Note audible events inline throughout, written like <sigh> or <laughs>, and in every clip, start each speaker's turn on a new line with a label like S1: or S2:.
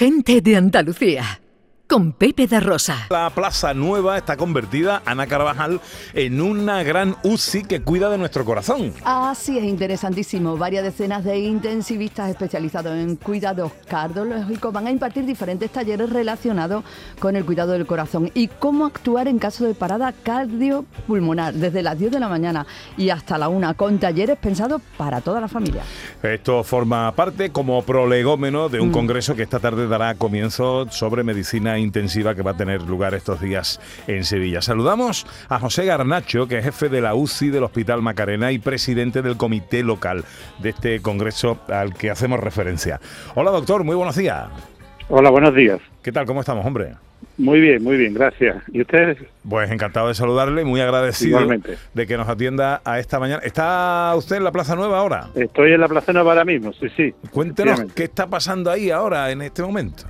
S1: Gente de Andalucía con Pepe da Rosa.
S2: La Plaza Nueva está convertida, Ana Carvajal, en una gran UCI que cuida de nuestro corazón.
S3: Así es, interesantísimo. Varias decenas de intensivistas especializados en cuidados cardiológicos van a impartir diferentes talleres relacionados con el cuidado del corazón y cómo actuar en caso de parada cardiopulmonar desde las 10 de la mañana y hasta la 1 con talleres pensados para toda la familia.
S2: Esto forma parte como prolegómeno de un mm. congreso que esta tarde dará comienzo sobre medicina intensiva que va a tener lugar estos días en Sevilla. Saludamos a José Garnacho, que es jefe de la UCI del Hospital Macarena y presidente del comité local de este congreso al que hacemos referencia. Hola doctor, muy buenos días.
S4: Hola, buenos días.
S2: ¿Qué tal? ¿Cómo estamos, hombre?
S4: Muy bien, muy bien, gracias. ¿Y ustedes?
S2: Pues encantado de saludarle, muy agradecido de que nos atienda a esta mañana. ¿Está usted en la Plaza Nueva ahora?
S4: Estoy en la Plaza Nueva ahora mismo, sí, sí.
S2: Cuéntenos qué está pasando ahí ahora, en este momento.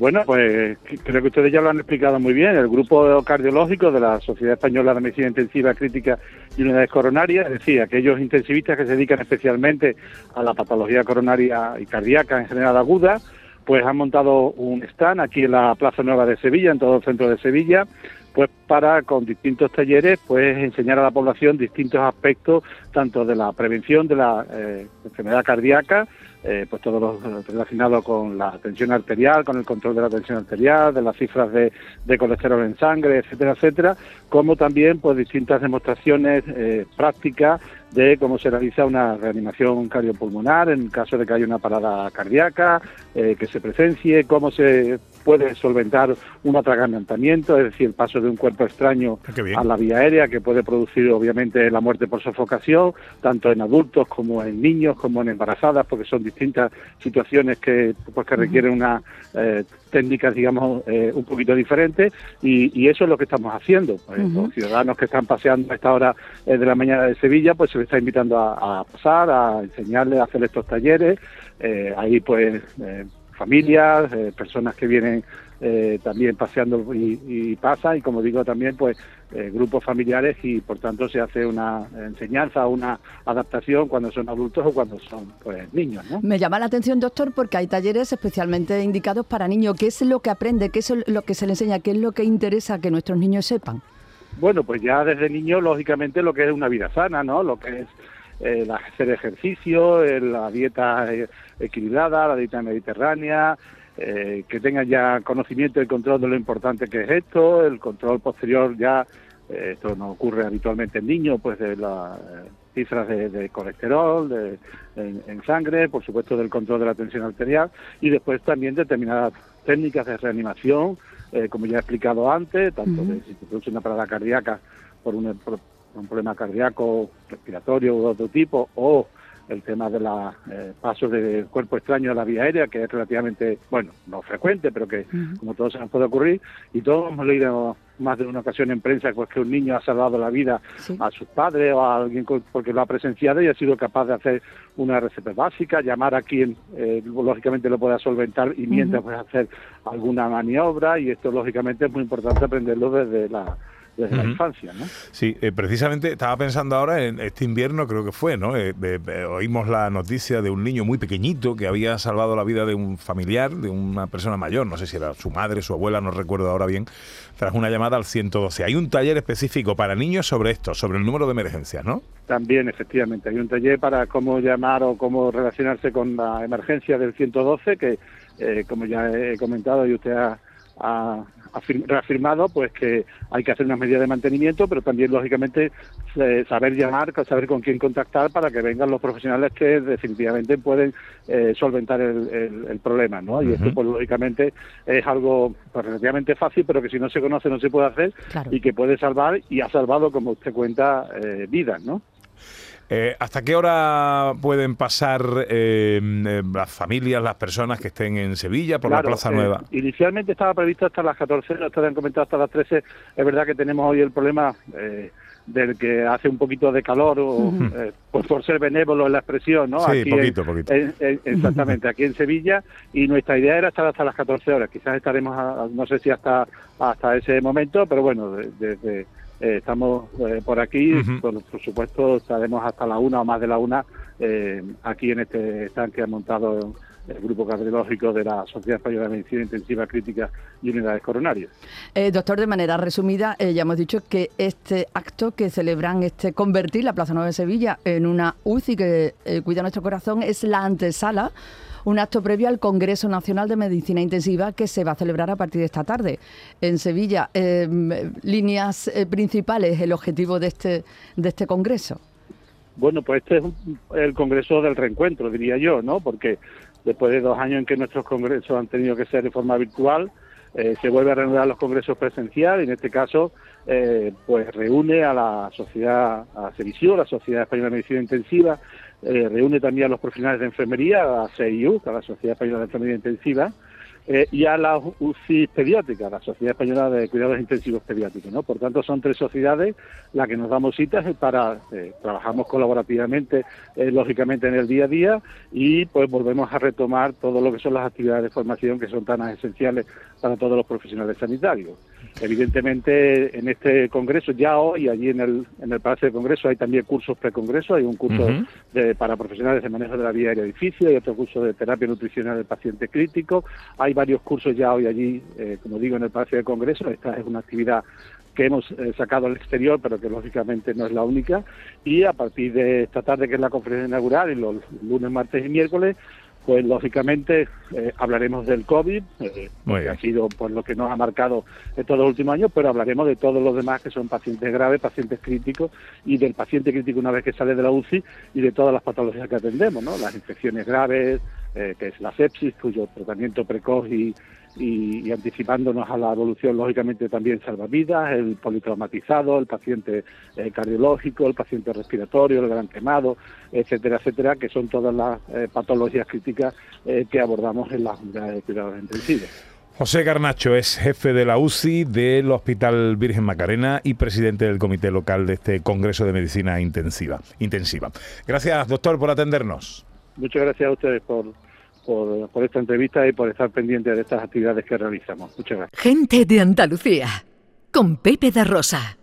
S4: Bueno, pues creo que ustedes ya lo han explicado muy bien. El grupo cardiológico de la Sociedad Española de Medicina Intensiva Crítica y Unidades Coronarias, es decir, aquellos intensivistas que se dedican especialmente a la patología coronaria y cardíaca en general aguda, pues han montado un stand aquí en la Plaza Nueva de Sevilla, en todo el centro de Sevilla, pues para con distintos talleres pues enseñar a la población distintos aspectos tanto de la prevención de la eh, enfermedad cardíaca eh, pues todo lo relacionado con la tensión arterial, con el control de la tensión arterial, de las cifras de, colesterol en sangre, etcétera, etcétera, como también pues distintas demostraciones eh, prácticas de cómo se realiza una reanimación cardiopulmonar en caso de que haya una parada cardíaca, que se presencie, cómo se puede solventar un atragantamiento, es decir, el paso de un cuerpo extraño ah, a la vía aérea, que puede producir obviamente la muerte por sofocación, tanto en adultos como en niños, como en embarazadas, porque son distintas situaciones que, pues, que requieren una eh, técnicas, digamos, eh, un poquito diferentes y, eso es lo que estamos haciendo. Pues, Los ciudadanos que están paseando a esta hora de la mañana de Sevilla, pues se les está invitando a, pasar, a enseñarles a hacer estos talleres. Eh, ahí, pues, eh, familias, eh, personas que vienen eh, también paseando y, y, pasa y como digo también pues eh, grupos familiares y por tanto se hace una enseñanza, una adaptación cuando son adultos o cuando son pues niños. ¿no?
S3: Me llama la atención doctor porque hay talleres especialmente indicados para niños. ¿Qué es lo que aprende? ¿Qué es lo que se le enseña? ¿Qué es lo que interesa que nuestros niños sepan?
S4: Bueno, pues ya desde niños lógicamente lo que es una vida sana, ¿no? Lo que es el hacer ejercicio, la dieta equilibrada, la dieta mediterránea, eh, que tengan ya conocimiento y control de lo importante que es esto, el control posterior ya, eh, esto no ocurre habitualmente en niños, pues de las eh, cifras de, colesterol de, en, sangre, por supuesto del control de la tensión arterial y después también determinadas técnicas de reanimación, como ya he explicado antes, tanto de si se produce una parada cardíaca por un, por un problema cardíaco, respiratorio u otro tipo, o el tema de los eh, pasos de cuerpo extraño a la vía aérea, que es relativamente, bueno, no frecuente, pero que como todos se nos puede ocurrir, y todos hemos leído más de una ocasión en prensa pues que un niño ha salvado la vida a sus padres o a alguien porque lo ha presenciado y ha sido capaz de hacer una receta básica, llamar a quien eh, lógicamente lo pueda solventar y mientras puede hacer alguna maniobra. Y esto lógicamente es muy importante aprenderlo desde la desde la infancia, ¿no?
S2: Sí, eh, precisamente estaba pensando ahora en este invierno, creo que fue, ¿no? Eh, oímos la noticia de un niño muy pequeñito que había salvado la vida de un familiar, de una persona mayor, no sé si era su madre, su abuela, no recuerdo ahora bien, tras una llamada al 112. Hay un taller específico para niños sobre esto, sobre el número de emergencias, ¿no?
S4: También, efectivamente, hay un taller para cómo llamar o cómo relacionarse con la emergencia del 112, que, eh, como ya he comentado y usted ha ha reafirmado pues que hay que hacer unas medidas de mantenimiento, pero también lógicamente eh, saber llamar, saber con quién contactar para que vengan los profesionales que definitivamente pueden eh, solventar el, problema, ¿no? Y esto pues lógicamente es algo pues, relativamente fácil, pero que si no se conoce no se puede hacer y que puede salvar y ha salvado, como usted cuenta, eh, vidas, ¿no?
S2: Eh, ¿Hasta qué hora pueden pasar eh, eh, las familias, las personas que estén en Sevilla por la Plaza Nueva?
S4: inicialmente estaba previsto hasta las 14, no ustedes han comentado hasta las 13. Es verdad que tenemos hoy el problema del que hace un poquito de calor, o, pues por ser benévolo en la expresión, ¿no?
S2: Sí, poquito, poquito. <laughs>
S4: exactamente, aquí en Sevilla, y nuestra idea era estar hasta las 14 horas. Quizás estaremos, no sé si hasta, hasta ese momento, pero bueno, desde eh, estamos eh, por aquí, por, supuesto estaremos hasta la una o más de la una eh, aquí en este stand que ha montado el grupo cardiológico de la Sociedad Española de Medicina Intensiva Crítica y Unidades Coronarias.
S3: Eh, doctor, de manera resumida, eh, ya hemos dicho que este acto que celebran, este convertir la Plaza Nueva de Sevilla en una UCI que eh, cuida nuestro corazón, es la antesala un acto previo al Congreso Nacional de Medicina Intensiva que se va a celebrar a partir de esta tarde en Sevilla. líneas principales, el objetivo de este, de este Congreso.
S4: Bueno, pues este es el Congreso del reencuentro, diría yo, ¿no? Porque después de dos años en que nuestros congresos han tenido que ser de forma virtual, eh, se vuelve a reanudar los congresos presenciales, en este caso, eh, pues reúne a la sociedad, a Sevisión, la Sociedad Española de Medicina Intensiva, eh, reúne también a los profesionales de enfermería, a CIU, a la Sociedad Española de Enfermería Intensiva, eh, y a la UCI pediátrica, la Sociedad Española de Cuidados Intensivos Pediátricos. ¿no? Por tanto, son tres sociedades las que nos damos citas para, eh, trabajamos colaborativamente, eh, lógicamente, en el día a día y pues volvemos a retomar todo lo que son las actividades de formación que son tan esenciales para todos los profesionales sanitarios. Evidentemente, en este congreso, ya hoy, allí en el, en el Palacio de Congreso, hay también cursos pre-congreso, hay un curso de, para profesionales de manejo de la vía aérea edificio, hay otro curso de terapia nutricional del paciente crítico, hay varios cursos ya hoy allí, eh, como digo, en el Palacio de Congreso, esta es una actividad que hemos eh, sacado al exterior, pero que lógicamente no es la única, y a partir de esta tarde, que es la conferencia inaugural, y los lunes, martes y miércoles, pues lógicamente eh, hablaremos del COVID, eh, que ha sido pues lo que nos ha marcado estos dos últimos años, pero hablaremos de todos los demás que son pacientes graves, pacientes críticos y del paciente crítico una vez que sale de la UCI y de todas las patologías que atendemos, ¿no? Las infecciones graves, eh, que es la sepsis, cuyo tratamiento precoz y, y, anticipándonos a la evolución, lógicamente también salvavidas, el politraumatizado, el paciente eh, cardiológico, el paciente respiratorio, el gran quemado, etcétera, etcétera, que son todas las eh, patologías críticas eh, que abordamos en las unidades de cuidados intensivos.
S2: José Garnacho es jefe de la UCI del Hospital Virgen Macarena y presidente del comité local de este Congreso de Medicina Intensiva. intensiva. Gracias, doctor, por atendernos.
S4: Muchas gracias a ustedes por por, esta entrevista y por estar pendiente de estas actividades que realizamos. Muchas gracias.
S1: Gente de Andalucía, con Pepe da Rosa.